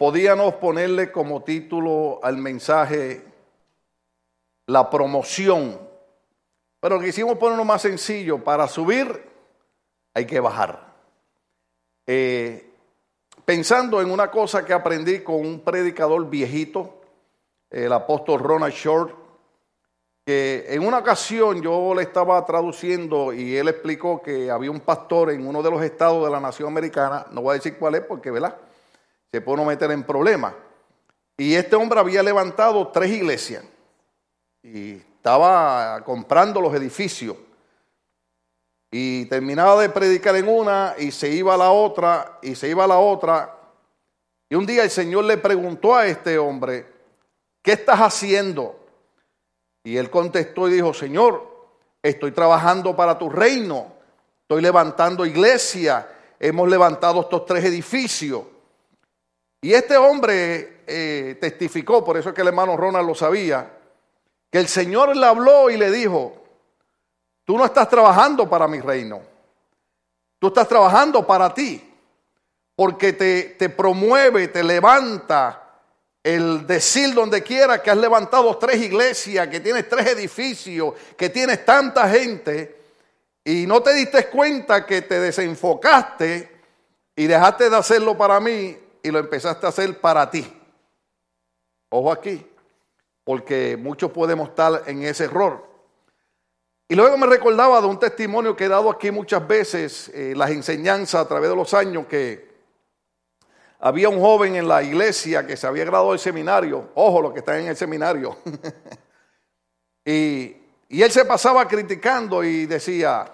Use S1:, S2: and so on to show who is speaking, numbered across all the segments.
S1: podíamos ponerle como título al mensaje la promoción. Pero quisimos ponerlo más sencillo. Para subir hay que bajar. Eh, pensando en una cosa que aprendí con un predicador viejito, el apóstol Ronald Short, que en una ocasión yo le estaba traduciendo y él explicó que había un pastor en uno de los estados de la nación americana, no voy a decir cuál es porque, ¿verdad? Se puede no meter en problemas. Y este hombre había levantado tres iglesias y estaba comprando los edificios. Y terminaba de predicar en una y se iba a la otra y se iba a la otra. Y un día el Señor le preguntó a este hombre, ¿qué estás haciendo? Y él contestó y dijo, Señor, estoy trabajando para tu reino, estoy levantando iglesia, hemos levantado estos tres edificios. Y este hombre eh, testificó, por eso es que el hermano Ronald lo sabía, que el Señor le habló y le dijo, tú no estás trabajando para mi reino, tú estás trabajando para ti, porque te, te promueve, te levanta el decir donde quiera que has levantado tres iglesias, que tienes tres edificios, que tienes tanta gente, y no te diste cuenta que te desenfocaste y dejaste de hacerlo para mí y lo empezaste a hacer para ti. Ojo aquí porque muchos podemos estar en ese error. Y luego me recordaba de un testimonio que he dado aquí muchas veces, eh, las enseñanzas a través de los años, que había un joven en la iglesia que se había graduado del seminario, ojo los que están en el seminario, y, y él se pasaba criticando y decía,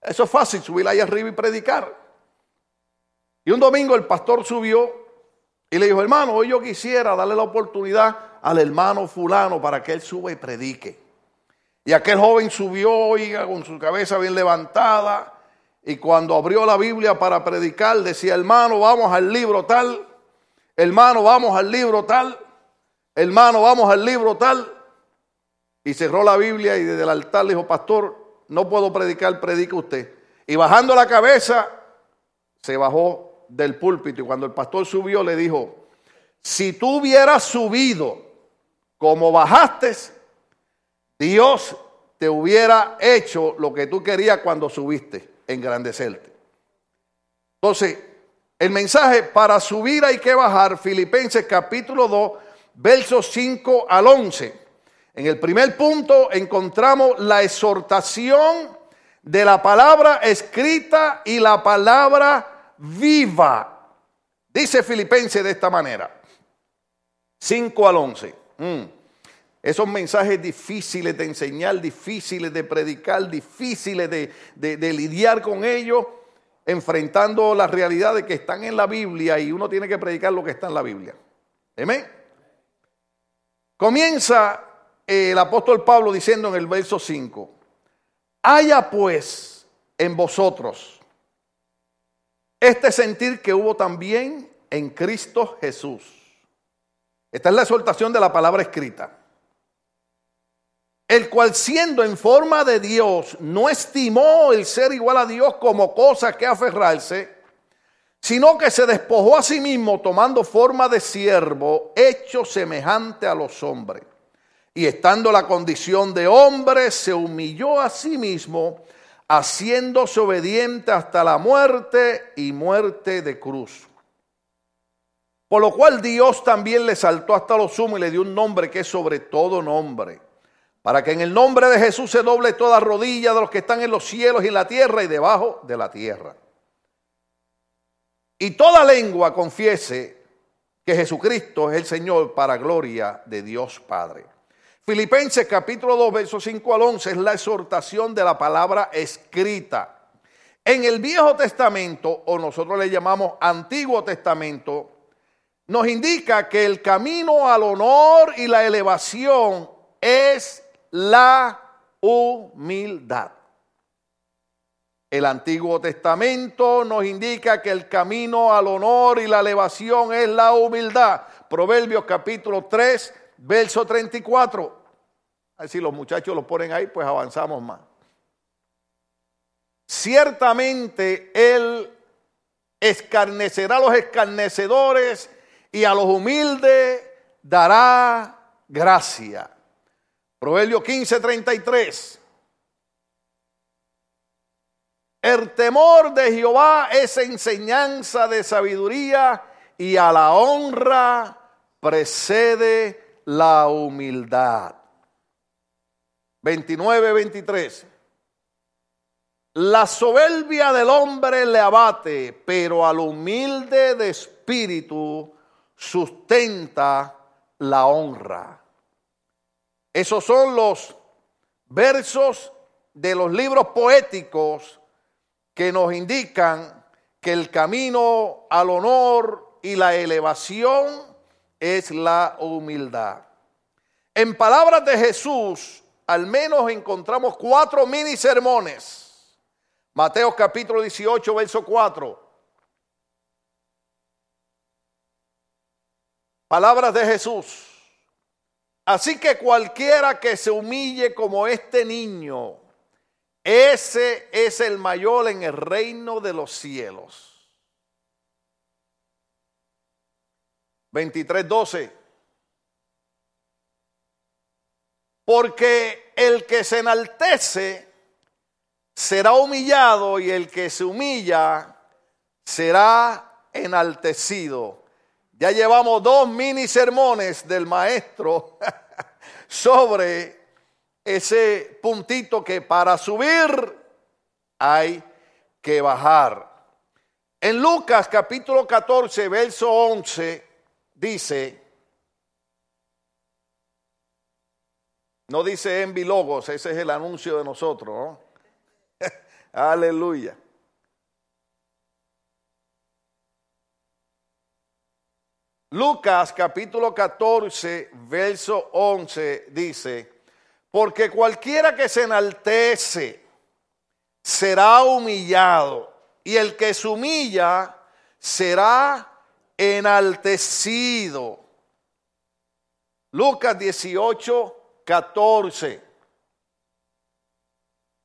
S1: eso es fácil, subir ahí arriba y predicar. Y un domingo el pastor subió y le dijo, hermano, hoy yo quisiera darle la oportunidad al hermano fulano para que él suba y predique. Y aquel joven subió, oiga, con su cabeza bien levantada. Y cuando abrió la Biblia para predicar, decía, hermano, vamos al libro tal. Hermano, vamos al libro tal. Hermano, vamos al libro tal. Y cerró la Biblia y desde el altar le dijo, pastor, no puedo predicar, predica usted. Y bajando la cabeza, se bajó del púlpito. Y cuando el pastor subió, le dijo, si tú hubieras subido como bajaste, Dios te hubiera hecho lo que tú querías cuando subiste, engrandecerte. Entonces, el mensaje para subir hay que bajar, Filipenses capítulo 2, versos 5 al 11. En el primer punto encontramos la exhortación de la palabra escrita y la palabra viva. Dice Filipenses de esta manera, 5 al 11. Mm. Esos mensajes difíciles de enseñar, difíciles de predicar, difíciles de, lidiar con ellos, enfrentando la realidad de que están en la Biblia y uno tiene que predicar lo que está en la Biblia. Amén. Comienza el apóstol Pablo diciendo en el verso 5, haya pues en vosotros este sentir que hubo también en Cristo Jesús esta es la exhortación de la palabra escrita. El cual siendo en forma de Dios, no estimó el ser igual a Dios como cosa que aferrarse, sino que se despojó a sí mismo tomando forma de siervo, hecho semejante a los hombres. Y estando la condición de hombre, se humilló a sí mismo, haciéndose obediente hasta la muerte y muerte de cruz. Por lo cual Dios también le saltó hasta lo sumo y le dio un nombre que es sobre todo nombre. Para que en el nombre de Jesús se doble toda rodilla de los que están en los cielos y en la tierra y debajo de la tierra. Y toda lengua confiese que Jesucristo es el Señor para gloria de Dios Padre. Filipenses capítulo 2, versos 5 al 11 es la exhortación de la palabra escrita. En el Viejo Testamento, o nosotros le llamamos Antiguo Testamento, nos indica que el camino al honor y la elevación es la humildad. El Antiguo Testamento nos indica que el camino al honor y la elevación es la humildad. Proverbios capítulo 3, verso 34. Así los muchachos lo ponen ahí, pues avanzamos más. Ciertamente Él escarnecerá a los escarnecedores y a los humildes dará gracia. Proverbio 15, 33. El temor de Jehová es enseñanza de sabiduría y a la honra precede la humildad. 29, 23. La soberbia del hombre le abate, pero al humilde de espíritu sustenta la honra. Esos son los versos de los libros poéticos que nos indican que el camino al honor y la elevación es la humildad. En palabras de Jesús, al menos encontramos cuatro mini sermones Mateo capítulo 18, verso 4. Palabras de Jesús. Así que cualquiera que se humille como este niño, ese es el mayor en el reino de los cielos. 23, 12. Porque el que se enaltece será humillado y el que se humilla será enaltecido. Ya llevamos dos mini sermones del maestro sobre ese puntito que para subir hay que bajar. En Lucas capítulo 14, verso 11, dice, no dice en Logos, ese es el anuncio de nosotros, ¿no? Aleluya. Lucas capítulo 14, verso 11 dice, porque cualquiera que se enaltece será humillado y el que se humilla será enaltecido. Lucas 18, 14.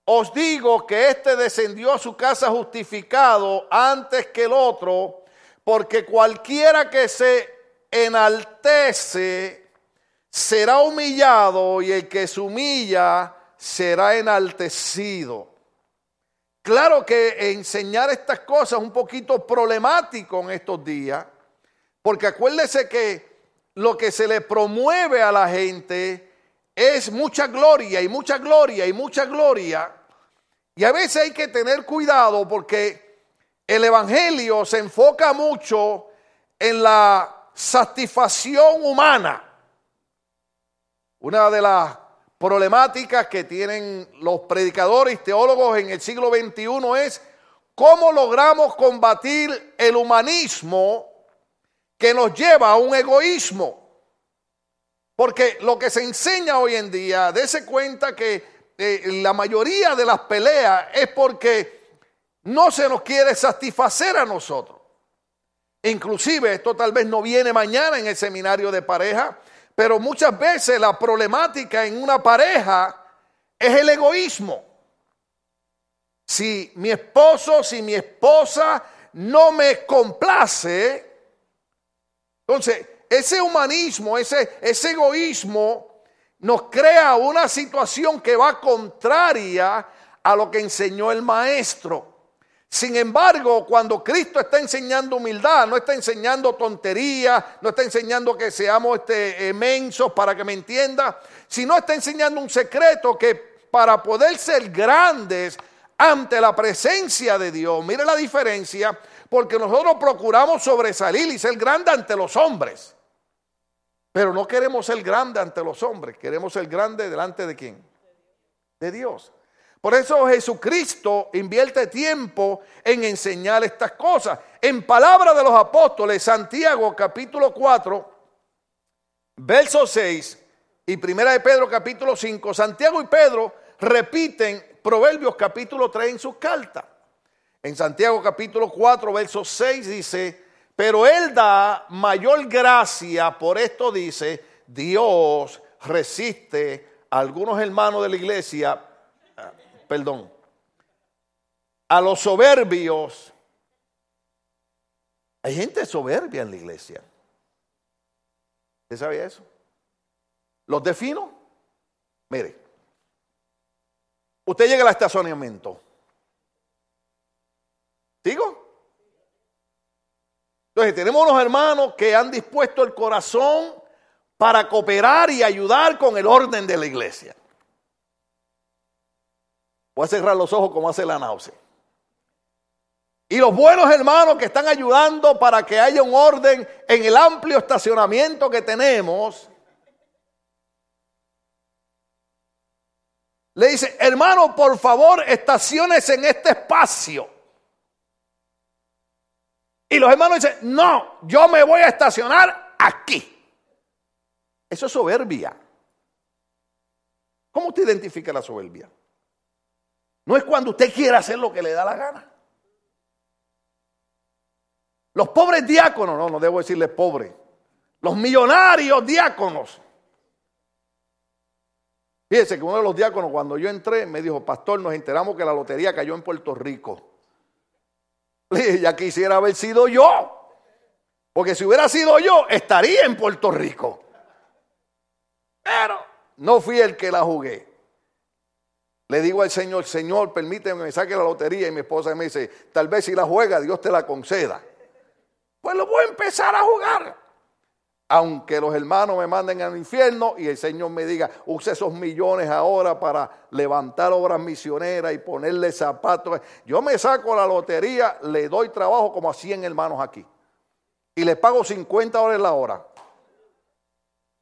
S1: Os digo que éste descendió a su casa justificado antes que el otro, porque cualquiera que se enaltece será humillado y el que se humilla será enaltecido. Claro que enseñar estas cosas es un poquito problemático en estos días, porque acuérdese que lo que se le promueve a la gente es mucha gloria y mucha gloria y mucha gloria. Y a veces hay que tener cuidado porque el Evangelio se enfoca mucho en la satisfacción humana. Una de las problemáticas que tienen los predicadores y teólogos en el siglo XXI es cómo logramos combatir el humanismo que nos lleva a un egoísmo. Porque lo que se enseña hoy en día, dése cuenta que eh, la mayoría de las peleas es porque no se nos quiere satisfacer a nosotros. Inclusive, esto tal vez no viene mañana en el seminario de pareja, pero muchas veces la problemática en una pareja es el egoísmo. Si mi esposo, si mi esposa no me complace, entonces ese humanismo, ese, egoísmo nos crea una situación que va contraria a lo que enseñó el maestro. Sin embargo, cuando Cristo está enseñando humildad, no está enseñando tontería, no está enseñando que seamos este, mensos para que me entienda, sino está enseñando un secreto que para poder ser grandes ante la presencia de Dios, mire la diferencia, porque nosotros procuramos sobresalir y ser grandes ante los hombres. Pero no queremos ser grande ante los hombres, queremos ser grande delante de quién? De Dios. Por eso Jesucristo invierte tiempo en enseñar estas cosas. En palabra de los apóstoles, Santiago capítulo 4, verso 6 y primera de Pedro capítulo 5, Santiago y Pedro repiten Proverbios capítulo 3 en sus cartas. En Santiago capítulo 4, verso 6 dice, pero Él da mayor gracia, por esto dice, Dios resiste a algunos hermanos de la iglesia, ah, perdón, a los soberbios. Hay gente soberbia en la iglesia. ¿Usted sabía eso? ¿Los defino? Mire, usted llega al estacionamiento. Tenemos unos hermanos que han dispuesto el corazón para cooperar y ayudar con el orden de la iglesia. Voy a cerrar los ojos como hace la náusea. Y los buenos hermanos que están ayudando para que haya un orden en el amplio estacionamiento que tenemos, le dice, hermano, por favor, estaciones en este espacio. Y los hermanos dicen, no, yo me voy a estacionar aquí. Eso es soberbia. ¿Cómo usted identifica la soberbia? No es cuando usted quiere hacer lo que le da la gana. Los pobres diáconos, no, no debo decirles pobres, los millonarios diáconos. Fíjense que uno de los diáconos cuando yo entré me dijo, pastor, nos enteramos que la lotería cayó en Puerto Rico. Le dije, ya quisiera haber sido yo. Porque si hubiera sido yo, estaría en Puerto Rico. Pero no fui el que la jugué. Le digo al Señor, Señor, permíteme que me saque la lotería. Y mi esposa me dice, tal vez si la juega, Dios te la conceda pues lo voy a empezar a jugar. Aunque los hermanos me manden al infierno y el Señor me diga, use esos millones ahora para levantar obras misioneras y ponerle zapatos. Yo me saco la lotería, le doy trabajo como a 100 hermanos aquí. Y le pago 50 dólares la hora.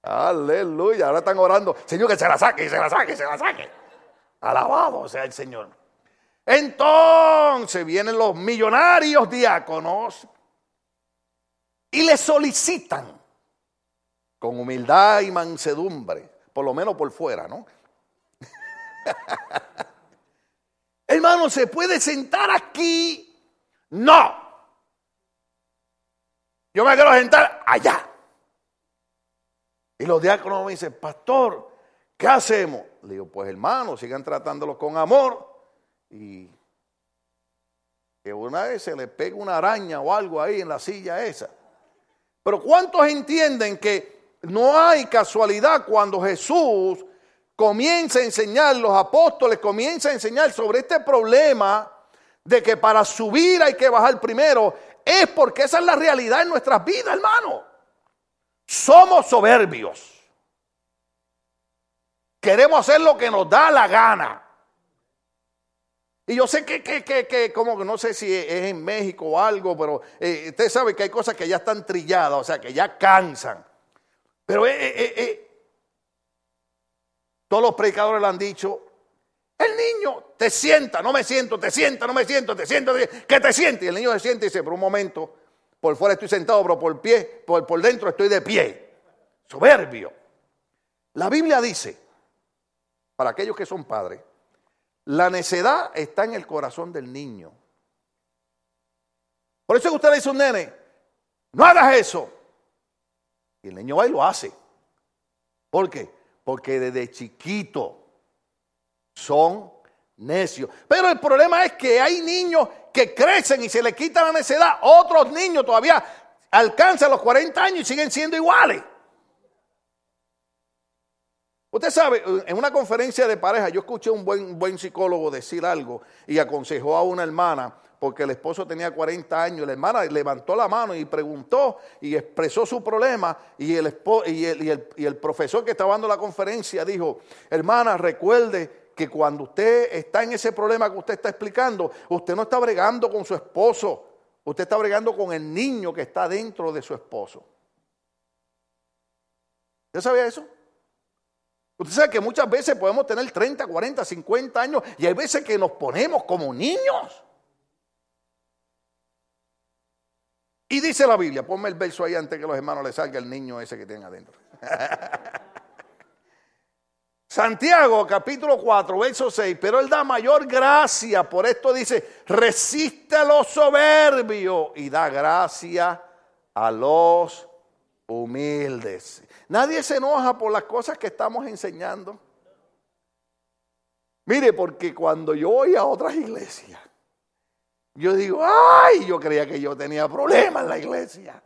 S1: Aleluya. Ahora están orando. Señor, que se la saque, se la saque, se la saque. Alabado sea el Señor. Entonces vienen los millonarios diáconos y le solicitan con humildad y mansedumbre, por lo menos por fuera, ¿no? Hermano, ¿se puede sentar aquí? No. Yo me quiero sentar allá. Y los diáconos me dicen, pastor, ¿qué hacemos? Le digo, pues hermano, sigan tratándolos con amor y que una vez se le pegue una araña o algo ahí en la silla esa. Pero ¿cuántos entienden que no hay casualidad cuando Jesús comienza a enseñar, los apóstoles comienzan a enseñar sobre este problema de que para subir hay que bajar primero? Es porque esa es la realidad en nuestras vidas, hermano. Somos soberbios. Queremos hacer lo que nos da la gana. Y yo sé que, que, que, que, como que no sé si es en México o algo, pero eh, usted sabe que hay cosas que ya están trilladas, o sea, que ya cansan. Pero eh, eh, todos los predicadores le han dicho, el niño te sienta, no me siento, te sienta, no me siento, te siento, que te siente. Y el niño se siente y dice, por un momento, por fuera estoy sentado, pero por pie, por, por dentro estoy de pie. Soberbio. La Biblia dice, para aquellos que son padres, la necedad está en el corazón del niño. Por eso que usted le dice a un nene, no hagas eso. Y el niño va y lo hace. ¿Por qué? Porque desde chiquito son necios. Pero el problema es que hay niños que crecen y se les quita la necedad. Otros niños todavía alcanzan los 40 años y siguen siendo iguales. Usted sabe, en una conferencia de pareja, yo escuché a un buen, buen psicólogo decir algo y aconsejó a una hermana, porque el esposo tenía 40 años, la hermana levantó la mano y preguntó y expresó su problema y el, y el, y el profesor que estaba dando la conferencia dijo, hermana, recuerde que cuando usted está en ese problema que usted está explicando, usted no está bregando con su esposo, usted está bregando con el niño que está dentro de su esposo. ¿Usted sabía eso? Usted sabe que muchas veces podemos tener 30, 40, 50 años y hay veces que nos ponemos como niños. Y dice la Biblia, ponme el verso ahí antes que los hermanos le salga el niño ese que tienen adentro. Santiago capítulo 4, verso 6, pero él da mayor gracia, por esto dice, resiste a los soberbios y da gracia a los humildes. Nadie se enoja por las cosas que estamos enseñando. Mire, porque cuando yo voy a otras iglesias, yo digo, ay, yo creía que yo tenía problemas en la iglesia.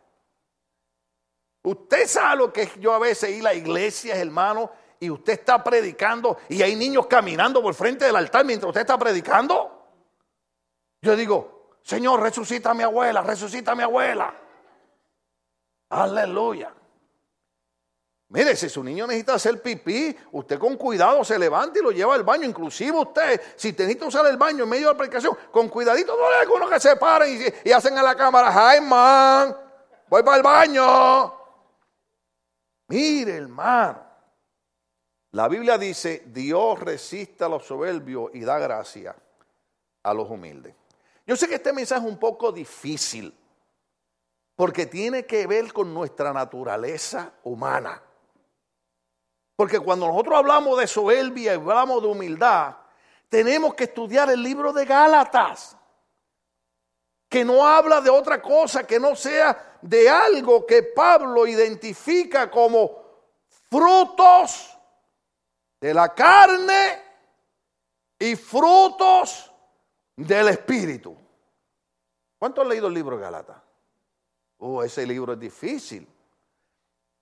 S1: Usted sabe lo que yo a veces ir a la iglesia, hermano, y usted está predicando y hay niños caminando por frente del altar mientras usted está predicando. Yo digo, Señor, resucita a mi abuela, resucita a mi abuela. Aleluya. Mire, si su niño necesita hacer pipí, usted con cuidado se levanta y lo lleva al baño. Inclusive usted, si necesita usar el baño en medio de la predicación, con cuidadito, no hay algunos que se paren y, hacen a la cámara, hi man, voy para el baño. Mire, hermano, la Biblia dice, Dios resiste a los soberbios y da gracia a los humildes. Yo sé que este mensaje es un poco difícil, porque tiene que ver con nuestra naturaleza humana. Porque cuando nosotros hablamos de soberbia y hablamos de humildad, tenemos que estudiar el libro de Gálatas, que no habla de otra cosa que no sea de algo que Pablo identifica como frutos de la carne y frutos del espíritu. ¿Cuánto han leído el libro de Gálatas? Oh, ese libro es difícil.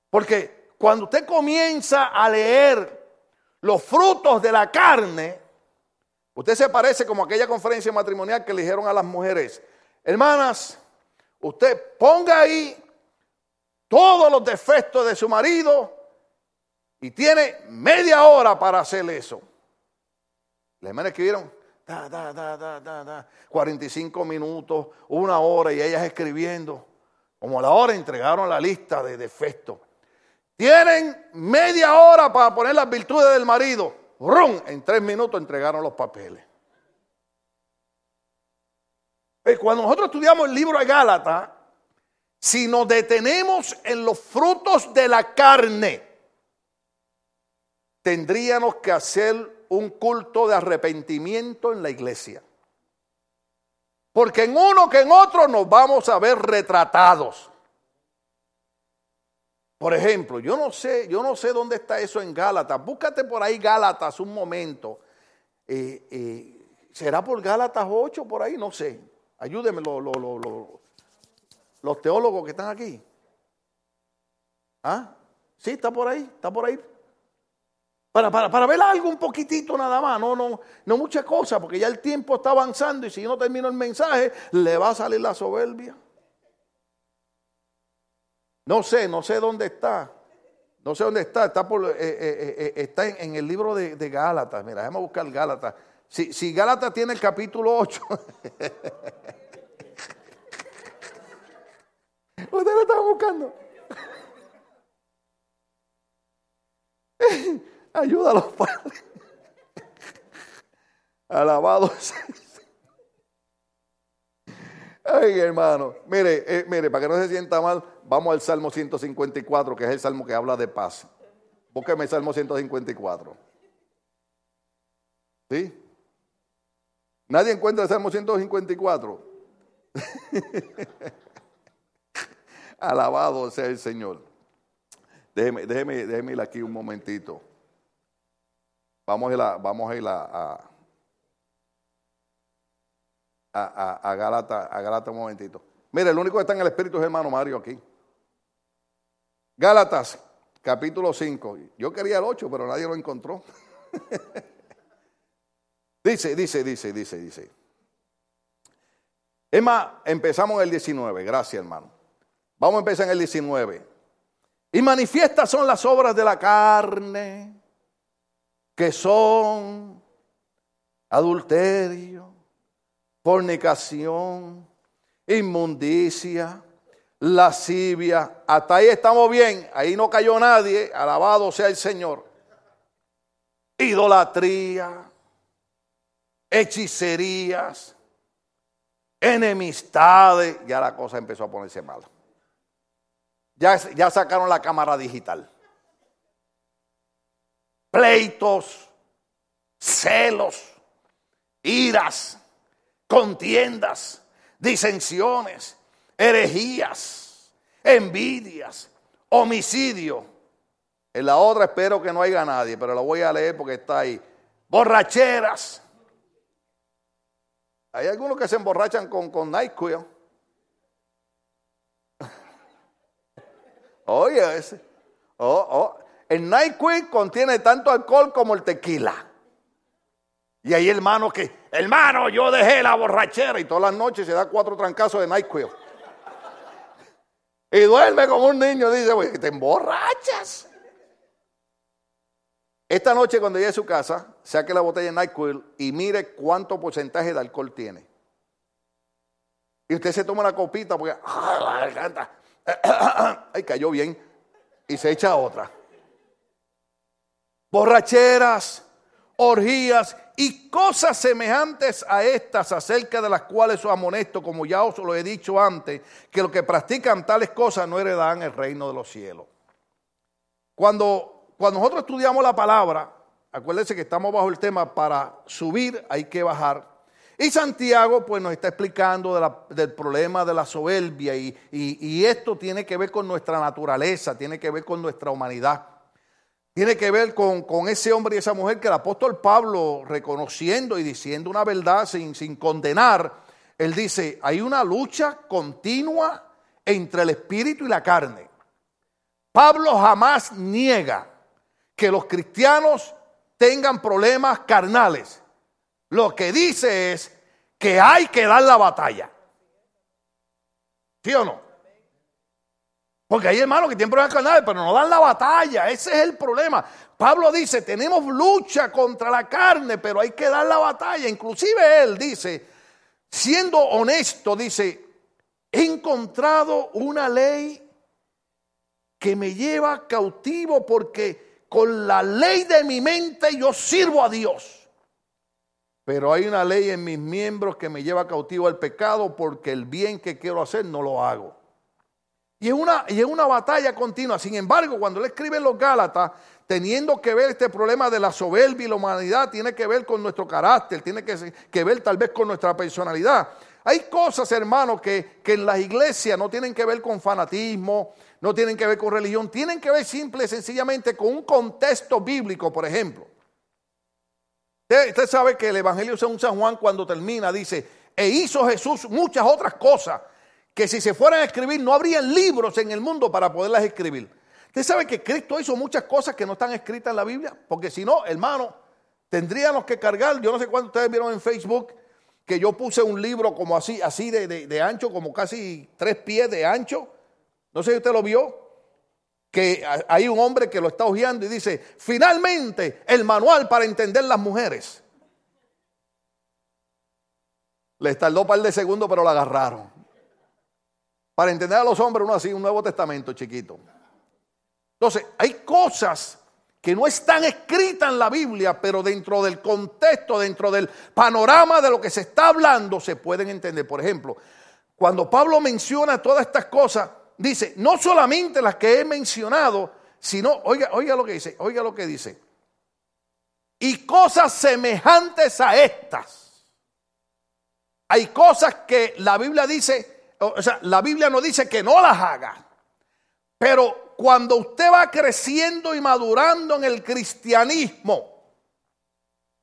S1: Porque cuando usted comienza a leer los frutos de la carne, usted se parece como aquella conferencia matrimonial que le dijeron a las mujeres, hermanas, usted ponga ahí todos los defectos de su marido y tiene media hora para hacer eso. Las hermanas escribieron da, da, da, 45 minutos, una hora y ellas escribiendo. Como a la hora entregaron la lista de defectos. Tienen media hora para poner las virtudes del marido. ¡Rum! En tres minutos entregaron los papeles. Pues cuando nosotros estudiamos el libro de Gálatas, si nos detenemos en los frutos de la carne, tendríamos que hacer un culto de arrepentimiento en la iglesia. Porque en uno que en otro nos vamos a ver retratados. Por ejemplo, yo no sé, yo no sé dónde está eso en Gálatas. Búscate por ahí Gálatas un momento. Eh, eh, ¿Será por Gálatas 8 por ahí? No sé. Ayúdenme los teólogos que están aquí. ¿Ah? Sí, está por ahí, está por ahí. Para, para, para, ver algo un poquitito nada más, no, no, no mucha cosa, porque ya el tiempo está avanzando y si yo no termino el mensaje, le va a salir la soberbia. No sé, no sé dónde está. No sé dónde está. Está, eh, eh, eh, en, el libro de, Gálatas. Mira, déjame buscar Gálatas. Si, Gálatas tiene el capítulo 8. Usted lo estaba buscando. Ayúdalo, Padre. Alabado sea. Ay, hermano. Mire, mire, para que no se sienta mal, Vamos al Salmo 154, que es el salmo que habla de paz. Búsqueme el Salmo 154. ¿Sí? ¿Nadie encuentra el Salmo 154? Alabado sea el Señor. Déjeme, déjeme, déjeme ir aquí un momentito. Vamos a ir vamos a, ir a, a, Galata, a Galata un momentito. Mire, el único que está en el Espíritu es hermano Mario aquí. Gálatas, capítulo 5. Yo quería el 8, pero nadie lo encontró. dice, dice, dice, dice, dice. Es más, empezamos en el 19. Gracias, hermano. Vamos a empezar en el 19. Y manifiestas son las obras de la carne, que son adulterio, fornicación, inmundicia lascivia. Hasta ahí estamos bien, ahí no cayó nadie, alabado sea el Señor. Idolatría, hechicerías, enemistades, ya la cosa empezó a ponerse mala. Ya, ya sacaron la cámara digital. Pleitos, celos, iras, contiendas, disensiones herejías, envidias, homicidio. En la otra espero que no haya nadie, pero la voy a leer porque está ahí. Borracheras. Hay algunos que se emborrachan con, con NyQuil. Oye, ese. Oh, oh. El NyQuil contiene tanto alcohol como el tequila. Y ahí hermano que, hermano, yo dejé la borrachera y todas las noches se da cuatro trancazos de NyQuil. Y duerme como un niño, dice, güey, te emborrachas. Esta noche cuando llegue a su casa, saque la botella de NyQuil y mire cuánto porcentaje de alcohol tiene. Y usted se toma una copita porque, ¡ay, la Ay, cayó bien. Y se echa otra. Borracheras, orgías y cosas semejantes a estas, acerca de las cuales os amonesto, como ya os lo he dicho antes, que los que practican tales cosas no heredan el reino de los cielos. Cuando, cuando nosotros estudiamos la palabra, acuérdense que estamos bajo el tema para subir hay que bajar. Y Santiago pues nos está explicando del problema de la soberbia y, y esto tiene que ver con nuestra naturaleza, tiene que ver con nuestra humanidad tiene que ver con, ese hombre y esa mujer que el apóstol Pablo, reconociendo y diciendo una verdad sin, sin condenar, él dice, hay una lucha continua entre el espíritu y la carne. Pablo jamás niega que los cristianos tengan problemas carnales. Lo que dice es que hay que dar la batalla. ¿Sí o no? Porque hay hermanos que tienen problemas carnales, pero no dan la batalla. Ese es el problema. Pablo dice, tenemos lucha contra la carne, pero hay que dar la batalla. Inclusive él dice, siendo honesto, dice, he encontrado una ley que me lleva cautivo porque con la ley de mi mente yo sirvo a Dios. Pero hay una ley en mis miembros que me lleva cautivo al pecado porque el bien que quiero hacer no lo hago. Y es, una, y es una batalla continua. Sin embargo, cuando él escribe los Gálatas, teniendo que ver este problema de la soberbia y la humanidad, tiene que ver con nuestro carácter, tiene que, ver tal vez con nuestra personalidad. Hay cosas, hermanos, que, que en las iglesias no tienen que ver con fanatismo, no tienen que ver con religión, tienen que ver simple y sencillamente con un contexto bíblico, por ejemplo. Usted, usted sabe que el Evangelio de San Juan cuando termina dice, e hizo Jesús muchas otras cosas que si se fueran a escribir no habrían libros en el mundo para poderlas escribir. Usted sabe que Cristo hizo muchas cosas que no están escritas en la Biblia, porque si no, hermano, tendríamos que cargar, yo no sé cuántos ustedes vieron en Facebook, que yo puse un libro como así, así de, ancho, como casi tres pies de ancho. No sé si usted lo vio, que hay un hombre que lo está hojeando y dice, finalmente el manual para entender las mujeres. Les tardó un par de segundos, pero lo agarraron. Para entender a los hombres, uno así, un Nuevo Testamento chiquito. Entonces, hay cosas que no están escritas en la Biblia, pero dentro del contexto, dentro del panorama de lo que se está hablando, se pueden entender. Por ejemplo, cuando Pablo menciona todas estas cosas, dice, no solamente las que he mencionado, sino, oiga, oiga lo que dice, oiga lo que dice, y cosas semejantes a estas. Hay cosas que la Biblia dice, o sea, la Biblia no dice que no las haga. Pero cuando usted va creciendo y madurando en el cristianismo,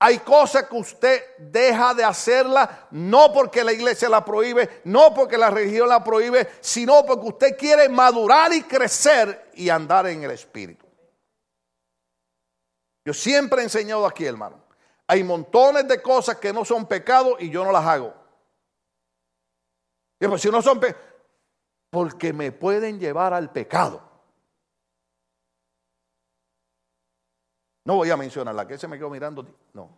S1: hay cosas que usted deja de hacerla no porque la iglesia la prohíbe, no porque la religión la prohíbe, sino porque usted quiere madurar y crecer y andar en el espíritu. Yo siempre he enseñado aquí, hermano. Hay montones de cosas que no son pecados y yo no las hago. Y pues si no son porque me pueden llevar al pecado. No voy a mencionar la que se me quedó mirando. No.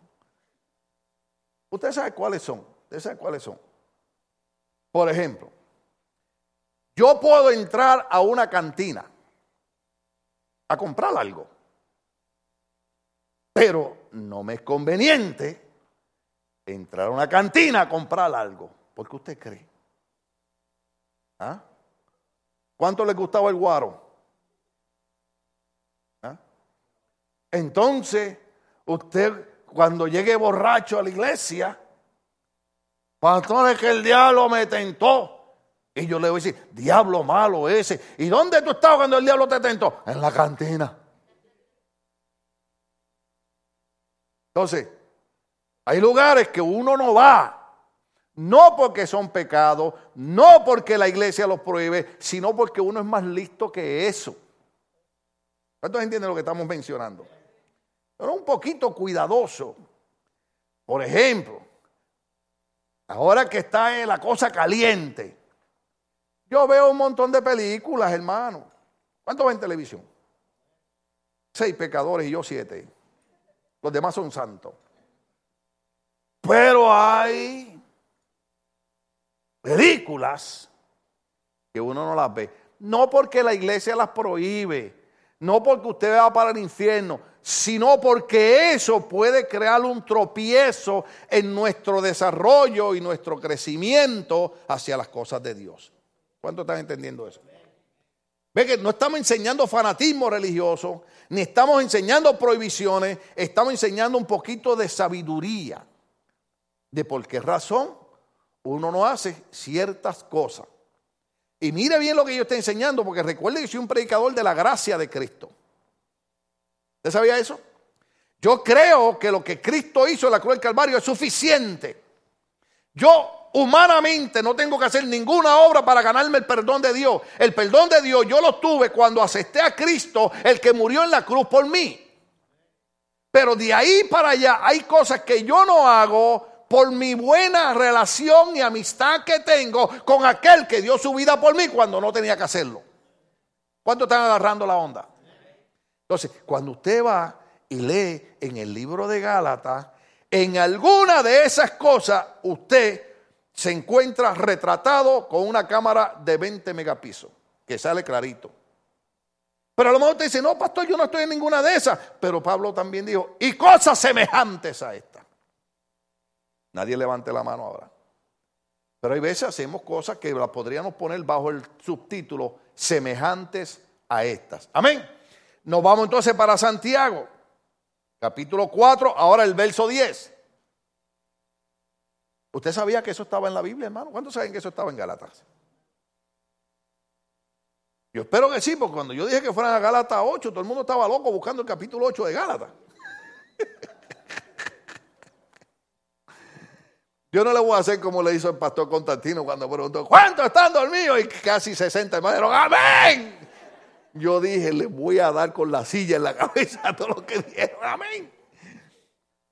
S1: Usted sabe cuáles son. Usted sabe cuáles son. Por ejemplo, yo puedo entrar a una cantina a comprar algo. Pero no me es conveniente entrar a una cantina a comprar algo. ¿Por qué usted cree? ¿Ah? ¿Cuánto le gustaba el guaro? ¿Ah? Entonces, usted cuando llegue borracho a la iglesia, pastor, es que el diablo me tentó. Y yo le voy a decir, diablo malo ese. ¿Y dónde tú estabas cuando el diablo te tentó? En la cantina. Entonces, hay lugares que uno no va No porque son pecados, no porque la iglesia los prohíbe, sino porque uno es más listo que eso. ¿Cuántos entienden lo que estamos mencionando? Pero un poquito cuidadoso. Por ejemplo, ahora que está la cosa caliente, yo veo un montón de películas, hermano. ¿Cuántos ven televisión? Seis pecadores y yo siete. Los demás son santos. Pero hay películas que uno no las ve. No porque la iglesia las prohíbe, no porque usted va para el infierno, sino porque eso puede crear un tropiezo en nuestro desarrollo y nuestro crecimiento hacia las cosas de Dios. ¿Cuántos están entendiendo eso? Ve que no estamos enseñando fanatismo religioso, ni estamos enseñando prohibiciones, estamos enseñando un poquito de sabiduría de por qué razón uno no hace ciertas cosas. Y mire bien lo que yo estoy enseñando, porque recuerde que soy un predicador de la gracia de Cristo. ¿Usted sabía eso? Yo creo que lo que Cristo hizo en la cruz del Calvario es suficiente. Yo humanamente no tengo que hacer ninguna obra para ganarme el perdón de Dios. El perdón de Dios yo lo tuve cuando acepté a Cristo, el que murió en la cruz por mí. Pero de ahí para allá hay cosas que yo no hago por mi buena relación y amistad que tengo con aquel que dio su vida por mí cuando no tenía que hacerlo. ¿Cuánto están agarrando la onda? Entonces, cuando usted va y lee en el libro de Gálatas, en alguna de esas cosas usted se encuentra retratado con una cámara de 20 megapisos, que sale clarito. Pero a lo mejor usted dice, no, pastor, yo no estoy en ninguna de esas. Pero Pablo también dijo, y cosas semejantes a esta. Nadie levante la mano ahora. Pero hay veces hacemos cosas que las podríamos poner bajo el subtítulo semejantes a estas. Amén. Nos vamos entonces para Santiago, capítulo 4, ahora el verso 10. ¿Usted sabía que eso estaba en la Biblia, hermano? ¿Cuántos saben que eso estaba en Gálatas? Yo espero que sí, porque cuando yo dije que fueran a Gálatas 8, todo el mundo estaba loco buscando el capítulo 8 de Gálatas. Yo no le voy a hacer como le hizo el pastor Constantino cuando preguntó, ¿cuántos están dormidos? Y casi 60 hermanos, amén. Yo dije, le voy a dar con la silla en la cabeza a todos los que dijeron, amén.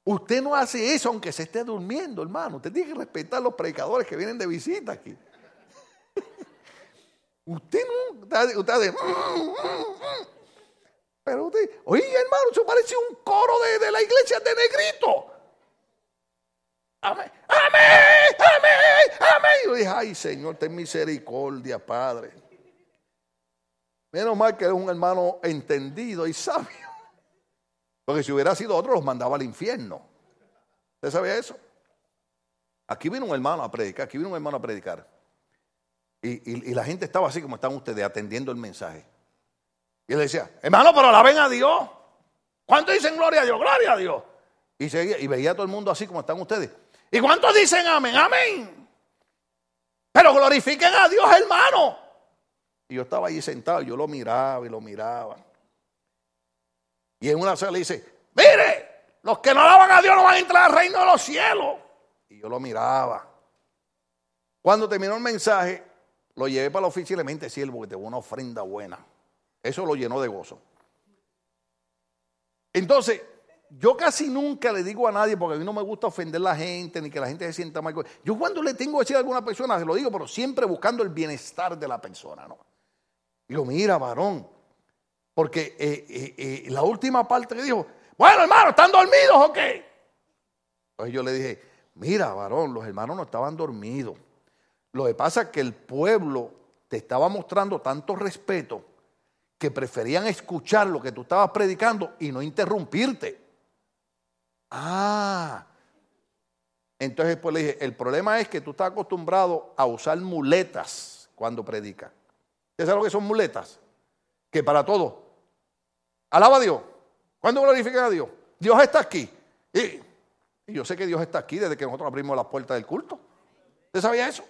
S1: Usted no hace eso aunque se esté durmiendo, hermano. Usted tiene que respetar a los predicadores que vienen de visita aquí. usted no, usted, mm, mm". pero usted, oye hermano, eso parece un coro de, de la iglesia de negrito. Amén, amén, amén, amén. Yo dije, ay Señor, ten misericordia, Padre. Menos mal que es un hermano entendido y sabio. Porque si hubiera sido otro, los mandaba al infierno. ¿Usted sabía eso? Aquí vino un hermano a predicar, aquí vino un hermano a predicar. Y, la gente estaba así como están ustedes, atendiendo el mensaje. Y él decía, hermano, pero la ven a Dios. ¿Cuántos dicen gloria a Dios? Gloria a Dios. Y, seguía, y veía a todo el mundo así como están ustedes. ¿Y cuántos dicen amén? Amén. Pero glorifiquen a Dios, hermano. Y yo estaba ahí sentado, yo lo miraba y lo miraba. Y en una sala le dice, mire, los que no alaban a Dios no van a entrar al reino de los cielos. Y yo lo miraba. Cuando terminó el mensaje, lo llevé para la oficina y le siervo que te una ofrenda buena. Eso lo llenó de gozo. Entonces, yo casi nunca le digo a nadie, porque a mí no me gusta ofender a la gente, ni que la gente se sienta mal. Yo cuando le tengo que decir a alguna persona, se lo digo, pero siempre buscando el bienestar de la persona, ¿no? Lo mira, varón, porque eh, eh, eh, la última parte que dijo, bueno, hermano, ¿están dormidos o qué? Entonces yo le dije, mira, varón, los hermanos no estaban dormidos. Lo que pasa es que el pueblo te estaba mostrando tanto respeto que preferían escuchar lo que tú estabas predicando y no interrumpirte. Ah. Entonces después le dije, el problema es que tú estás acostumbrado a usar muletas cuando predicas. ¿Usted sabe lo que son muletas? Que para todo. Alaba a Dios. ¿Cuándo glorifican a Dios? Dios está aquí. Y, yo sé que Dios está aquí desde que nosotros abrimos la puerta del culto. ¿Usted sabía eso?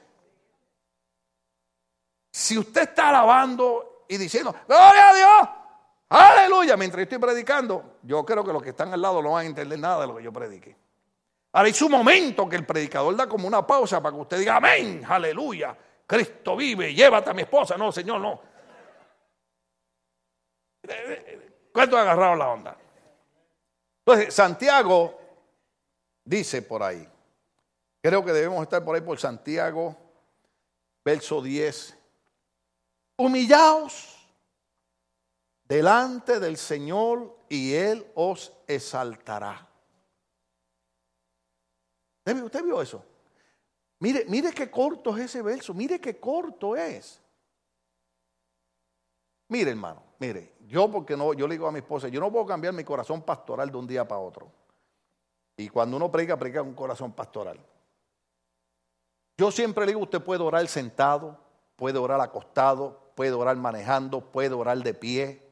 S1: Si usted está alabando y diciendo, gloria a Dios, aleluya, mientras yo estoy predicando, yo creo que los que están al lado no van a entender nada de lo que yo predique. Ahora hay su momento que el predicador da como una pausa para que usted diga, amén, aleluya, Cristo vive, llévate a mi esposa. No, Señor, no. ¿Cuánto agarraron la onda? Entonces, Santiago dice por ahí, creo que debemos estar por ahí por Santiago, verso 10, humillaos delante del Señor y Él os exaltará. ¿Usted vio eso? Mire, mire qué corto es ese verso, mire qué corto es. Mire, hermano, mire, yo porque no, yo le digo a mi esposa, yo no puedo cambiar mi corazón pastoral de un día para otro. Y cuando uno predica, predica con corazón pastoral. Yo siempre le digo, usted puede orar sentado, puede orar acostado, puede orar manejando, puede orar de pie.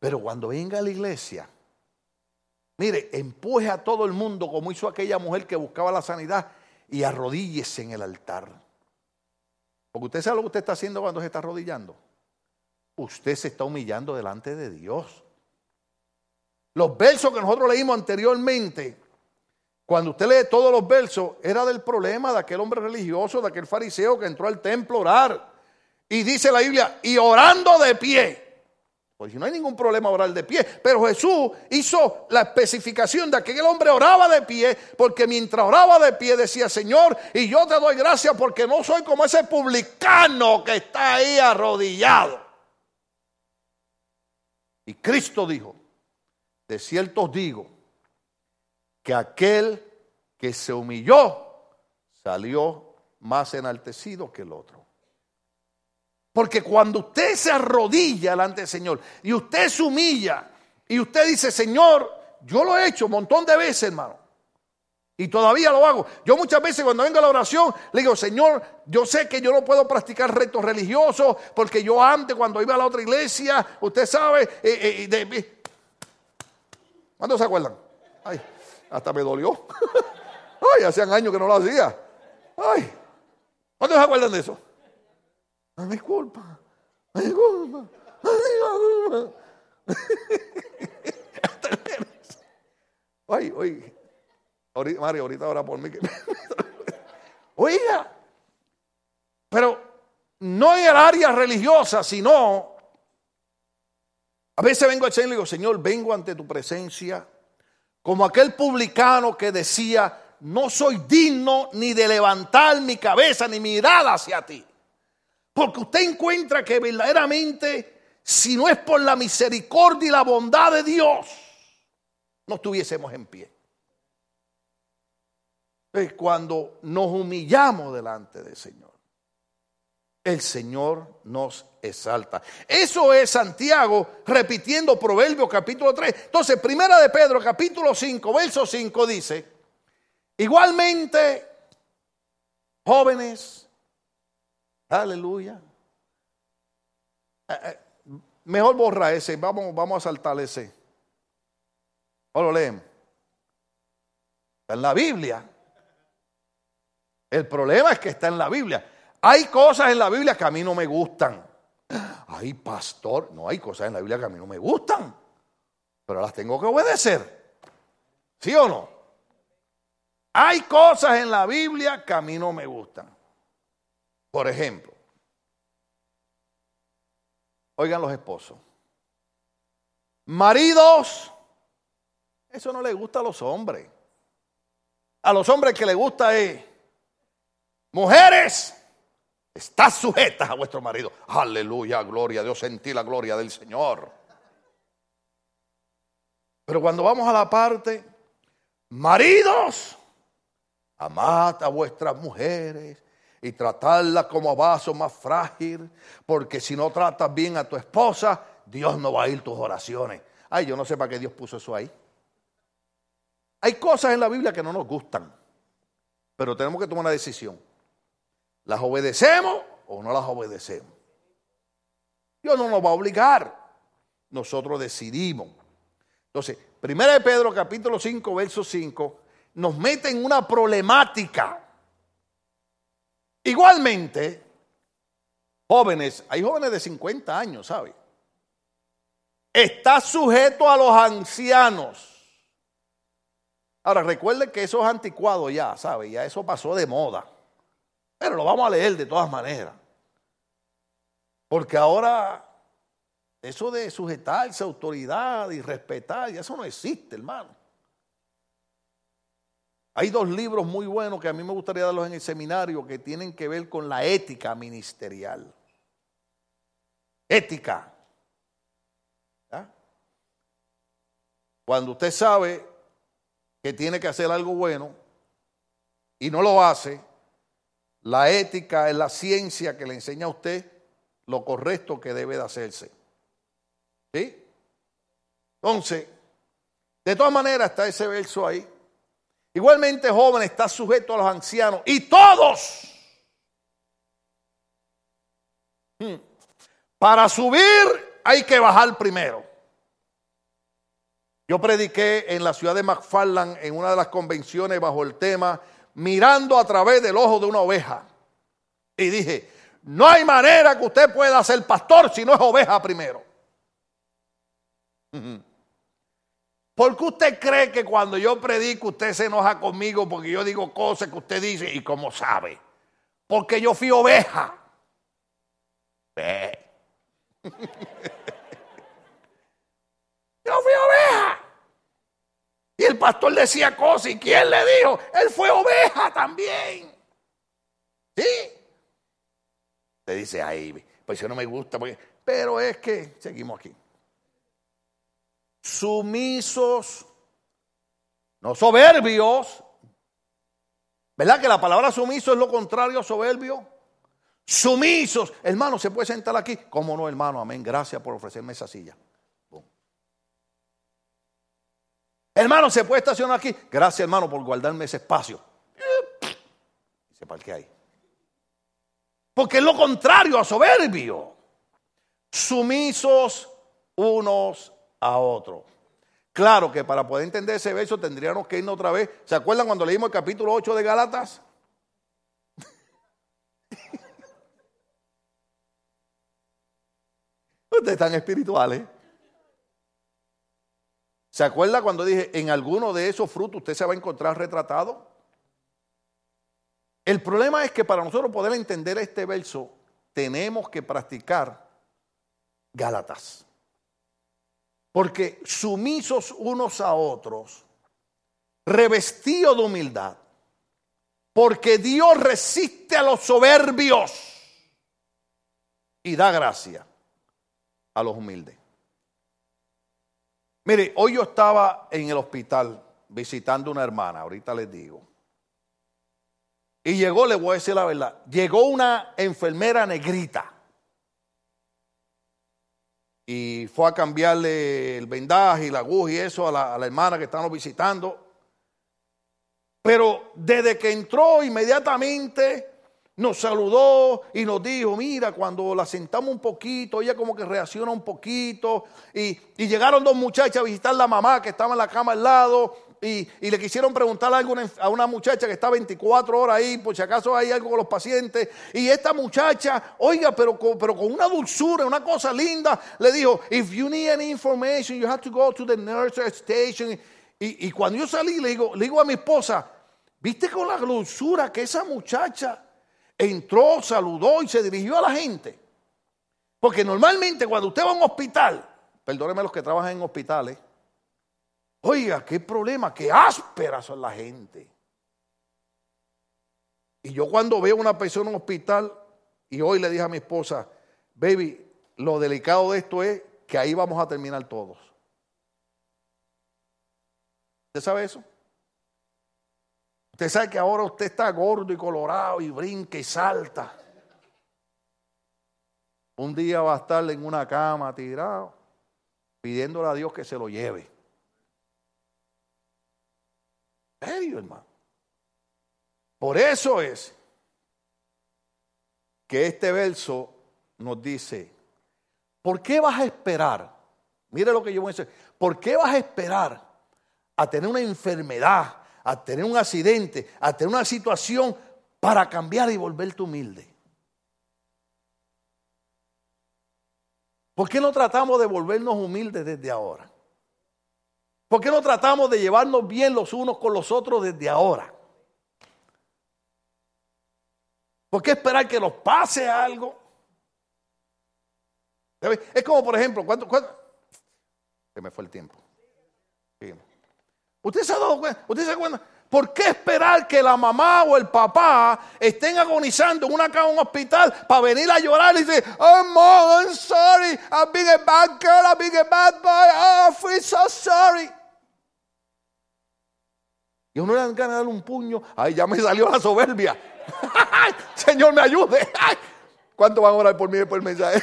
S1: Pero cuando venga a la iglesia, mire, empuje a todo el mundo como hizo aquella mujer que buscaba la sanidad y arrodíllese en el altar. Porque usted sabe lo que usted está haciendo cuando se está arrodillando. Usted se está humillando delante de Dios. Los versos que nosotros leímos anteriormente, cuando usted lee todos los versos, era del problema de aquel hombre religioso, de aquel fariseo que entró al templo a orar. Y dice la Biblia, y orando de pie. Pues no hay ningún problema orar de pie. Pero Jesús hizo la especificación de que aquel hombre oraba de pie, porque mientras oraba de pie decía, Señor, y yo te doy gracias porque no soy como ese publicano que está ahí arrodillado. Y Cristo dijo, de cierto os digo, que aquel que se humilló salió más enaltecido que el otro. Porque cuando usted se arrodilla delante del Señor y usted se humilla y usted dice, Señor, yo lo he hecho un montón de veces, hermano. Y todavía lo hago. Yo muchas veces cuando vengo a la oración le digo, Señor, yo sé que yo no puedo practicar retos religiosos porque yo antes cuando iba a la otra iglesia, usted sabe, eh, eh, ¿cuándo se acuerdan? Ay, hasta me dolió. Ay, hacían años que no lo hacía. Ay, ¿cuándo se acuerdan de eso? No me culpa. Me disculpa. Ay, oye. Ahorita, Mario, ahorita ahora por mí. Oiga, pero no en el área religiosa, sino a veces vengo al Señor y le digo, Señor, vengo ante tu presencia como aquel publicano que decía, no soy digno ni de levantar mi cabeza ni mirada hacia ti. Porque usted encuentra que verdaderamente, si no es por la misericordia y la bondad de Dios, no estuviésemos en pie. Es cuando nos humillamos delante del Señor, el Señor nos exalta. Eso es Santiago repitiendo Proverbios capítulo 3. Entonces, primera de Pedro capítulo 5, verso 5 dice, igualmente, jóvenes, Aleluya. Eh, eh, mejor borra ese, vamos, vamos a saltar ese. O lo leemos. Está en la Biblia. El problema es que está en la Biblia. Hay cosas en la Biblia que a mí no me gustan. Ay, pastor, no hay cosas en la Biblia que a mí no me gustan. Pero las tengo que obedecer. ¿Sí o no? Hay cosas en la Biblia que a mí no me gustan. Por ejemplo, oigan los esposos, maridos, eso no le gusta a los hombres. A los hombres que le gusta es, mujeres, estás sujetas a vuestro marido. Aleluya, gloria a Dios, sentí la gloria del Señor. Pero cuando vamos a la parte, maridos, amad a vuestras mujeres y tratarla como vaso más frágil, porque si no tratas bien a tu esposa, Dios no va a ir tus oraciones. Ay, yo no sé para qué Dios puso eso ahí. Hay cosas en la Biblia que no nos gustan, pero tenemos que tomar una decisión. ¿Las obedecemos o no las obedecemos? Dios no nos va a obligar. Nosotros decidimos. Entonces, 1 de Pedro capítulo 5, verso 5, nos mete en una problemática Igualmente, jóvenes, hay jóvenes de 50 años, ¿sabe? Está sujeto a los ancianos. Ahora, recuerde que eso es anticuado ya, ¿sabe? Ya eso pasó de moda. Pero lo vamos a leer de todas maneras. Porque ahora eso de sujetarse a autoridad y respetar, ya eso no existe, hermano. Hay dos libros muy buenos que a mí me gustaría darlos en el seminario que tienen que ver con la ética ministerial. Ética. Cuando usted sabe que tiene que hacer algo bueno y no lo hace, la ética es la ciencia que le enseña a usted lo correcto que debe de hacerse. ¿Sí? Entonces, de todas maneras está ese verso ahí. Igualmente, joven está sujeto a los ancianos y todos. Hmm, para subir hay que bajar primero. Yo prediqué en la ciudad de McFarland en una de las convenciones bajo el tema mirando a través del ojo de una oveja. Y dije, no hay manera que usted pueda ser pastor si no es oveja primero. ¿Por qué usted cree que cuando yo predico usted se enoja conmigo porque yo digo cosas que usted dice y cómo sabe? Porque yo fui oveja. Yo fui oveja. Y el pastor decía cosas. ¿Y quién le dijo? Él fue oveja también. ¿Sí? Te dice, ahí, pues eso no me gusta. Pero es que, seguimos aquí. Sumisos, no soberbios. ¿Verdad que la palabra sumiso es lo contrario a soberbio? Sumisos. Hermano, ¿se puede sentar aquí? ¿Cómo no, hermano? Amén. Gracias por ofrecerme esa silla. Hermano, ¿se puede estacionar aquí? Gracias, hermano, por guardarme ese espacio. Y se parquea ahí. Porque es lo contrario a soberbio. Sumisos unos a otros. Claro que para poder entender ese verso tendríamos que irnos otra vez. ¿Se acuerdan cuando leímos el capítulo 8 de Galatas? Ustedes están espirituales. ¿Se acuerda cuando dije, en alguno de esos frutos usted se va a encontrar retratado? El problema es que para nosotros poder entender este verso, tenemos que practicar Gálatas. Porque sumisos unos a otros, revestidos de humildad, porque Dios resiste a los soberbios y da gracia a los humildes. Mire, hoy yo estaba en el hospital visitando una hermana, ahorita les digo. Y llegó, le voy a decir la verdad, llegó una enfermera negrita. Y fue a cambiarle el vendaje y la aguja y eso a la, hermana que estábamos visitando. Pero desde que entró inmediatamente nos saludó y nos dijo, mira, cuando la sentamos un poquito, ella como que reacciona un poquito, y, llegaron dos muchachas a visitar la mamá que estaba en la cama al lado, y, le quisieron preguntar algo a una muchacha que está 24 horas ahí, por si acaso hay algo con los pacientes, y esta muchacha, oiga, pero, con una dulzura, una cosa linda, le dijo, if you need any information, you have to go to the nurse station. Y, y cuando yo salí, le digo, le digo a mi esposa, ¿viste con la dulzura que esa muchacha entró, saludó y se dirigió a la gente. Porque normalmente cuando usted va a un hospital, perdóneme los que trabajan en hospitales, oiga, qué problema, qué ásperas son la gente. Y yo cuando veo una persona en un hospital, y hoy le dije a mi esposa, baby, lo delicado de esto es que ahí vamos a terminar todos. ¿Usted sabe eso? Usted sabe que ahora usted está gordo y colorado y brinca y salta. Un día va a estar en una cama tirado, pidiéndole a Dios que se lo lleve. Serio, hermano? Por eso es que este verso nos dice, ¿por qué vas a esperar? Mire lo que yo voy a decir. ¿Por qué vas a esperar a tener una enfermedad, a tener un accidente, a tener una situación para cambiar y volverte humilde. ¿Por qué no tratamos de volvernos humildes desde ahora? ¿Por qué no tratamos de llevarnos bien los unos con los otros desde ahora? ¿Por qué esperar que nos pase algo? Es como, por ejemplo, ¿cuánto, Se me fue el tiempo. ¿Usted se ha dado cuenta? ¿Usted se da? ¿Por qué esperar que la mamá o el papá estén agonizando en una cama en un hospital para venir a llorar y decir, oh mom, I'm sorry, I'm being a bad girl, I'm being a bad boy, oh, I feel so sorry. Y uno le dan ganas de darle un puño, ay, ya me salió la soberbia. Señor, me ayude. ¿Cuánto van a orar por mí por el mensaje?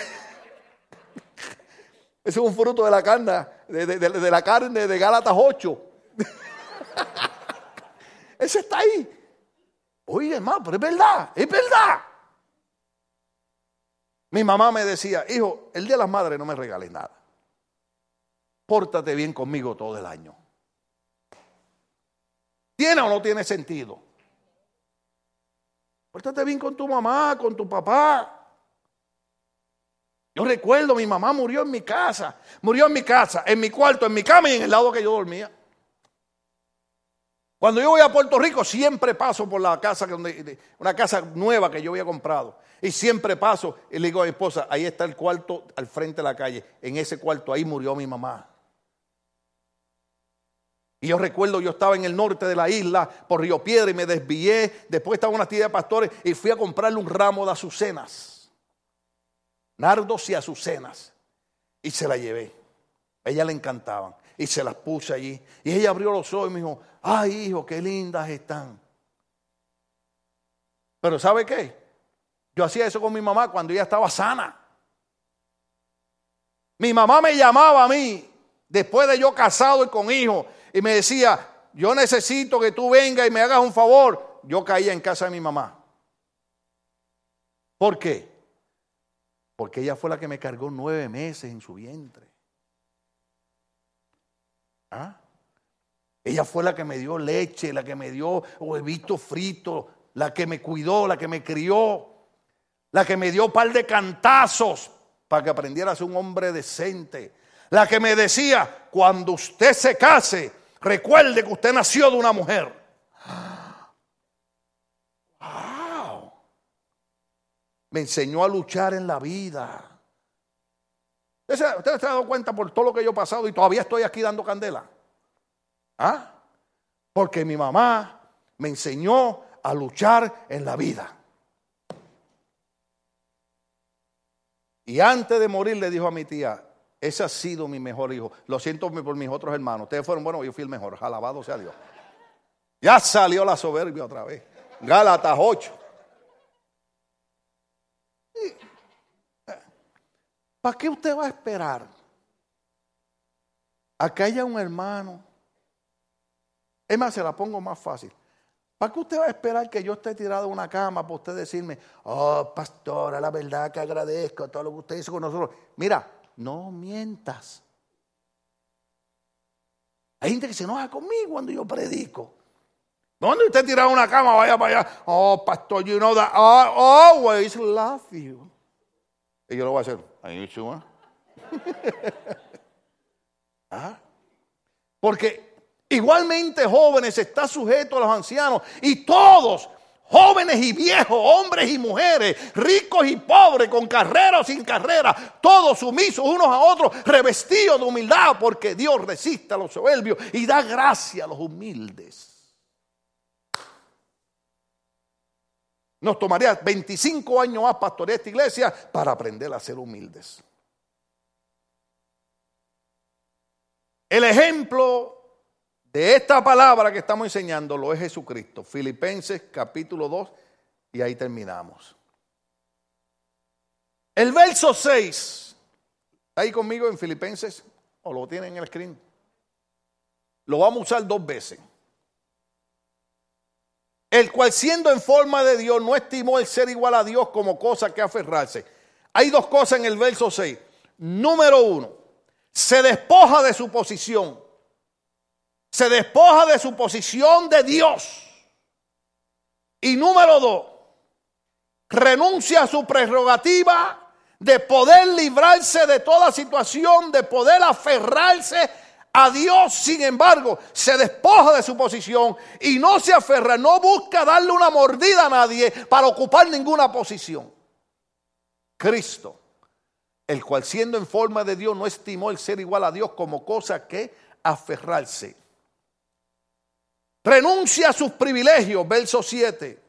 S1: Ese es un fruto de la carne, de, de la carne de Gálatas 8. Ese está ahí. Oye, hermano, pero es verdad, es verdad. Mi mamá me decía, hijo, el día de las madres no me regales nada. Pórtate bien conmigo todo el año. ¿Tiene o no tiene sentido? Pórtate bien con tu mamá, con tu papá. Yo recuerdo, mi mamá murió en mi casa. Murió en mi casa, en mi cuarto, en mi cama y en el lado que yo dormía. Cuando yo voy a Puerto Rico, siempre paso por la casa, una casa nueva que yo había comprado. Y siempre paso y le digo a mi esposa, ahí está el cuarto al frente de la calle. En ese cuarto ahí murió mi mamá. Y yo recuerdo, yo estaba en el norte de la isla, por Río Piedra, y me desvié. Después estaba una tía de pastores y fui a comprarle un ramo de azucenas. Nardos y azucenas. Y se la llevé. A ella le encantaban. Y se las puse allí. Y ella abrió los ojos y me dijo, ay hijo, qué lindas están. Pero ¿sabe qué? Yo hacía eso con mi mamá cuando ella estaba sana. Mi mamá me llamaba a mí, después de yo casado y con hijos, y me decía, yo necesito que tú vengas y me hagas un favor. Yo caía en casa de mi mamá. ¿Por qué? Porque ella fue la que me cargó nueve meses en su vientre. ¿Ah? Ella fue la que me dio leche, la que me dio huevito frito, la que me cuidó, la que me crió, la que me dio par de cantazos para que aprendiera a ser un hombre decente, la que me decía, cuando usted se case, recuerde que usted nació de una mujer. ¡Wow! Me enseñó a luchar en la vida. ¿Usted se ha dado cuenta por todo lo que yo he pasado y todavía estoy aquí dando candela? ¿Ah? Porque mi mamá me enseñó a luchar en la vida. Y antes de morir le dijo a mi tía, ese ha sido mi mejor hijo. Lo siento por mis otros hermanos. Ustedes fueron buenos, yo fui el mejor. Alabado sea Dios. Ya salió la soberbia otra vez. Gálatas 8. ¿Para qué usted va a esperar a que haya un hermano es más, se la pongo más fácil. ¿Para qué usted va a esperar que yo esté tirado en una cama para usted decirme, oh, pastora, la verdad que agradezco todo lo que usted hizo con nosotros? Mira, no mientas. Hay gente que se enoja conmigo cuando yo predico. ¿Dónde usted tirado en una cama? Vaya para allá. Oh, pastor, you know that I always love you. Y yo lo voy a hacer. ¿Ah? Porque Igualmente jóvenes está sujeto a los ancianos y todos, jóvenes y viejos, hombres y mujeres, ricos y pobres, con carrera o sin carrera, todos sumisos unos a otros, revestidos de humildad, porque Dios resiste a los soberbios y da gracia a los humildes. Nos tomaría 25 años más pastorear esta iglesia para aprender a ser humildes. El ejemplo de esta palabra que estamos enseñando lo es Jesucristo. Filipenses capítulo 2 y ahí terminamos. El verso 6, ¿está ahí conmigo en Filipenses? ¿O lo tienen en el screen? Lo vamos a usar dos veces. El cual siendo en forma de Dios no estimó el ser igual a Dios como cosa que aferrarse. Hay dos cosas en el verso 6. Número uno, se despoja de su posición se despoja de su posición de Dios. Y número dos, renuncia a su prerrogativa de poder librarse de toda situación, de poder aferrarse A Dios, sin embargo, se despoja de su posición y no se aferra, no busca darle una mordida a nadie para ocupar ninguna posición. Cristo, el cual siendo en forma de Dios no estimó el ser igual a Dios como cosa que aferrarse. Renuncia a sus privilegios, verso 7.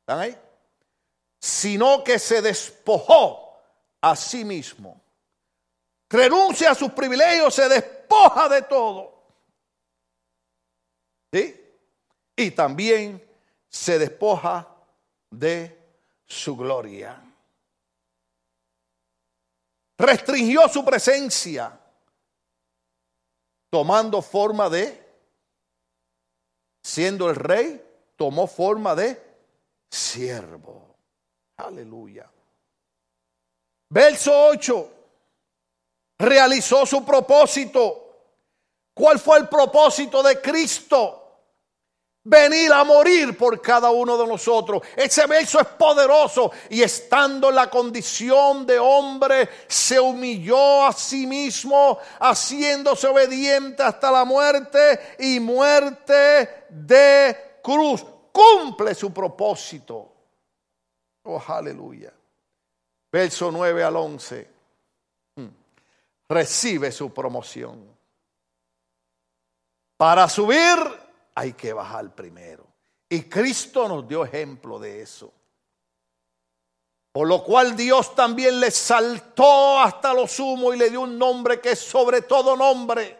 S1: ¿Están ahí? Sino que se despojó a sí mismo renuncia a sus privilegios, se despoja de todo. ¿Sí? Y también se despoja de su gloria. Restringió su presencia, tomando forma de, siendo el rey, tomó forma de siervo. Aleluya. Verso 8 realizó su propósito. ¿Cuál fue el propósito de Cristo? Venir a morir por cada uno de nosotros. Ese verso es poderoso y estando en la condición de hombre, se humilló a sí mismo, haciéndose obediente hasta la muerte y muerte de cruz. Cumple su propósito. Oh, aleluya. Verso 9 al 11 recibe su promoción. Para subir hay que bajar primero. Y Cristo nos dio ejemplo de eso. Por lo cual Dios también le saltó hasta lo sumo y le dio un nombre que es sobre todo nombre.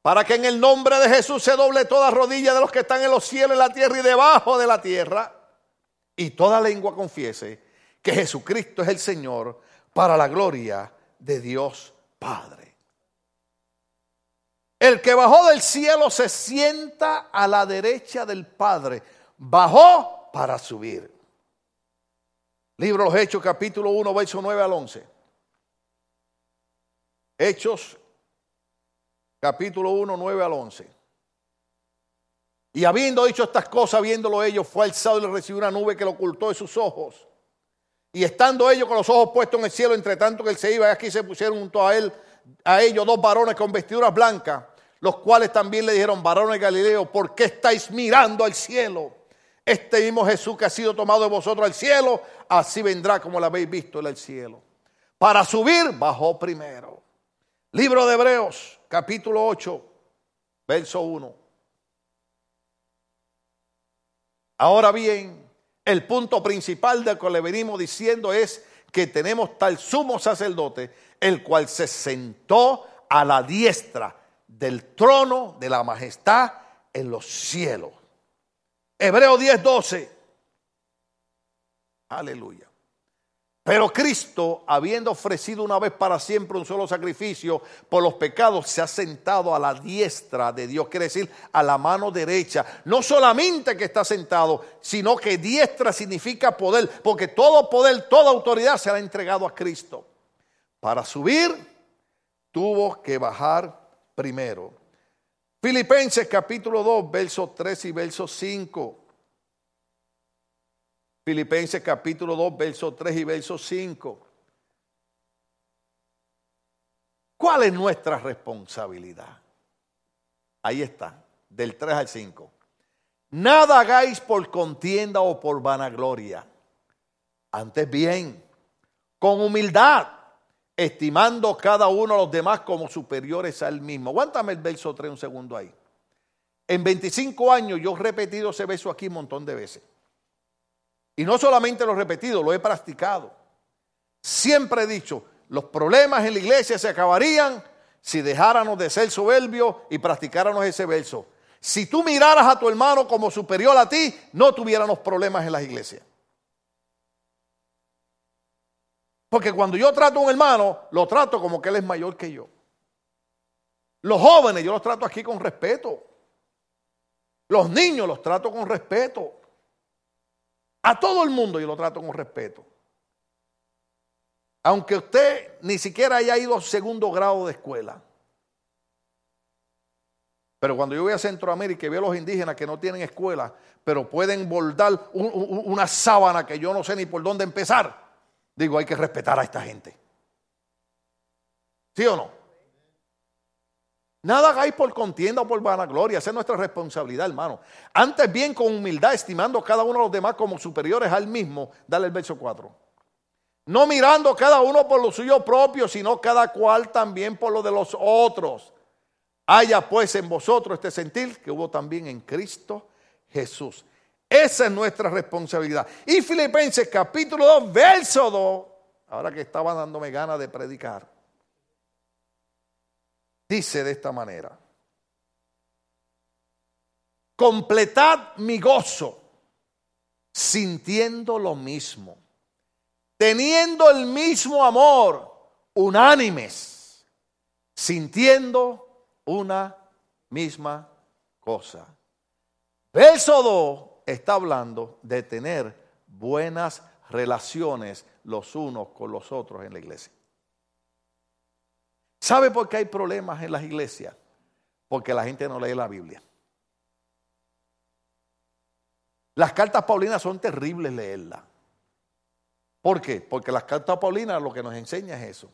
S1: Para que en el nombre de Jesús se doble toda rodilla de los que están en los cielos, en la tierra y debajo de la tierra. Y toda lengua confiese que Jesucristo es el Señor para la gloria de Dios Padre. El que bajó del cielo se sienta a la derecha del Padre. Bajó para subir. Libro de los Hechos, capítulo 1, verso 9 al 11. Hechos, capítulo 1, 9 al 11. Y habiendo dicho estas cosas, viéndolo ellos, fue alzado y le recibió una nube que lo ocultó de sus ojos. Y estando ellos con los ojos puestos en el cielo, entre tanto que él se iba, aquí se pusieron junto a él, a ellos dos varones con vestiduras blancas, los cuales también le dijeron, varones Galileo, ¿por qué estáis mirando al cielo? Este mismo Jesús que ha sido tomado de vosotros al cielo, así vendrá como lo habéis visto en el cielo. Para subir, bajó primero. Libro de Hebreos, capítulo 8, verso 1. Ahora bien, el punto principal de lo que le venimos diciendo es que tenemos tal sumo sacerdote, el cual se sentó a la diestra del trono de la majestad en los cielos. Hebreo 10, 12. Aleluya. Pero Cristo, habiendo ofrecido una vez para siempre un solo sacrificio por los pecados, se ha sentado a la diestra de Dios, quiere decir a la mano derecha. No solamente que está sentado, sino que diestra significa poder, porque todo poder, toda autoridad se ha entregado a Cristo. Para subir, tuvo que bajar primero. Filipenses capítulo 2, versos 3 y verso 5. Filipenses capítulo 2, verso 3 y verso 5. ¿Cuál es nuestra responsabilidad? Ahí está, del 3 al 5. Nada hagáis por contienda o por vanagloria. Antes bien, con humildad, estimando cada uno a los demás como superiores al mismo. Aguántame el verso 3 un segundo ahí. En 25 años yo he repetido ese verso aquí un montón de veces. Y no solamente lo he repetido, lo he practicado. Siempre he dicho, los problemas en la iglesia se acabarían si dejáramos de ser soberbios y practicáramos ese verso. Si tú miraras a tu hermano como superior a ti, no tuviéramos problemas en las iglesias. Porque cuando yo trato a un hermano, lo trato como que él es mayor que yo. Los jóvenes yo los trato aquí con respeto. Los niños los trato con respeto. A todo el mundo yo lo trato con respeto. Aunque usted ni siquiera haya ido a segundo grado de escuela. Pero cuando yo voy a Centroamérica y veo a los indígenas que no tienen escuela, pero pueden bordar una sábana que yo no sé ni por dónde empezar, digo, hay que respetar a esta gente. ¿Sí o no? Nada hagáis por contienda o por vanagloria, esa es nuestra responsabilidad, hermano. Antes bien con humildad, estimando cada uno a los demás como superiores al mismo, dale el verso 4. No mirando cada uno por lo suyo propio, sino cada cual también por lo de los otros. Haya pues en vosotros este sentir que hubo también en Cristo Jesús. Esa es nuestra responsabilidad. Y Filipenses capítulo 2, verso 2, ahora que estaba dándome ganas de predicar, dice de esta manera, completad mi gozo sintiendo lo mismo, teniendo el mismo amor, unánimes, sintiendo una misma cosa. Verso 2 está hablando de tener buenas relaciones los unos con los otros en la iglesia. ¿Sabe por qué hay problemas en las iglesias? Porque la gente no lee la Biblia. Las cartas paulinas son terribles leerlas. ¿Por qué? Porque las cartas paulinas lo que nos enseña es eso.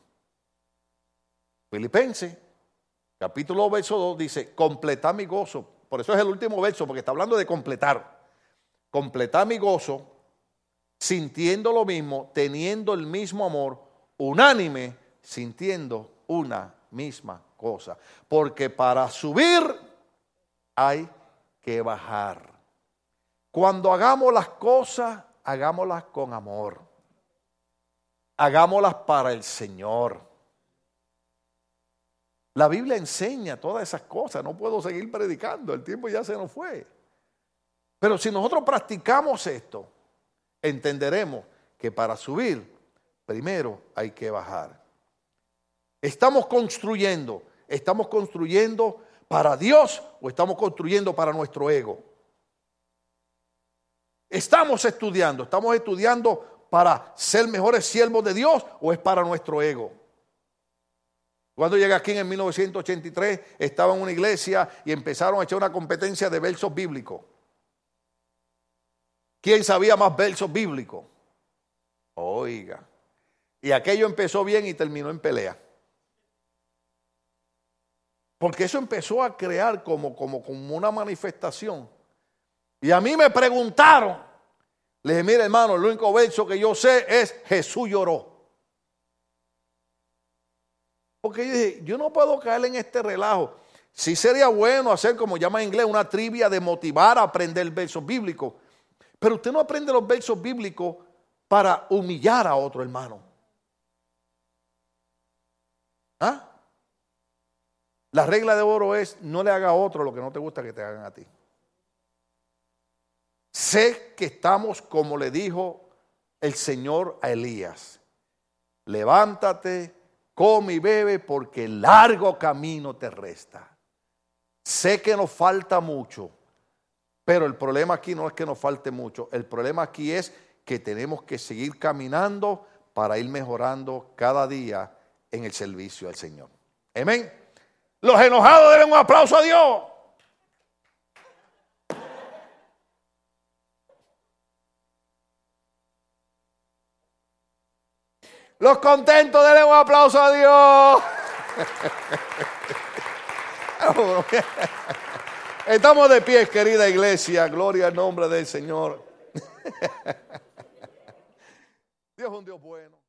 S1: Filipenses, capítulo verso 2, dice, completad mi gozo. Por eso es el último verso, porque está hablando de completar. Completad mi gozo, sintiendo lo mismo, teniendo el mismo amor, unánime, sintiendo una misma cosa. Porque para subir hay que bajar. Cuando hagamos las cosas, hagámoslas con amor. Hagámoslas para el Señor. La Biblia enseña todas esas cosas. No puedo seguir predicando. El tiempo ya se nos fue. Pero si nosotros practicamos esto, entenderemos que para subir, primero hay que bajar. Estamos construyendo, estamos construyendo para Dios o estamos construyendo para nuestro ego. Estamos estudiando, estamos estudiando para ser mejores siervos de Dios o es para nuestro ego. Cuando llegué aquí en 1983, estaba en una iglesia y empezaron a echar una competencia de versos bíblicos. ¿Quién sabía más versos bíblicos? Oiga. Y aquello empezó bien y terminó en pelea. Porque eso empezó a crear como, como, como una manifestación. Y a mí me preguntaron. Le dije, mire hermano, el único verso que yo sé es Jesús lloró. Porque yo dije, yo no puedo caer en este relajo. Sí sería bueno hacer, como llama en inglés, una trivia de motivar a aprender versos bíblicos. Pero usted no aprende los versos bíblicos para humillar a otro hermano. ¿Ah? La regla de oro es no le haga a otro lo que no te gusta que te hagan a ti. Sé que estamos como le dijo el Señor a Elías. Levántate, come y bebe porque largo camino te resta. Sé que nos falta mucho, pero el problema aquí no es que nos falte mucho. El problema aquí es que tenemos que seguir caminando para ir mejorando cada día en el servicio al Señor. Amén. Los enojados deben un aplauso a Dios. Los contentos denle un aplauso a Dios. Estamos de pie, querida iglesia. Gloria al nombre del Señor. Dios es un Dios bueno.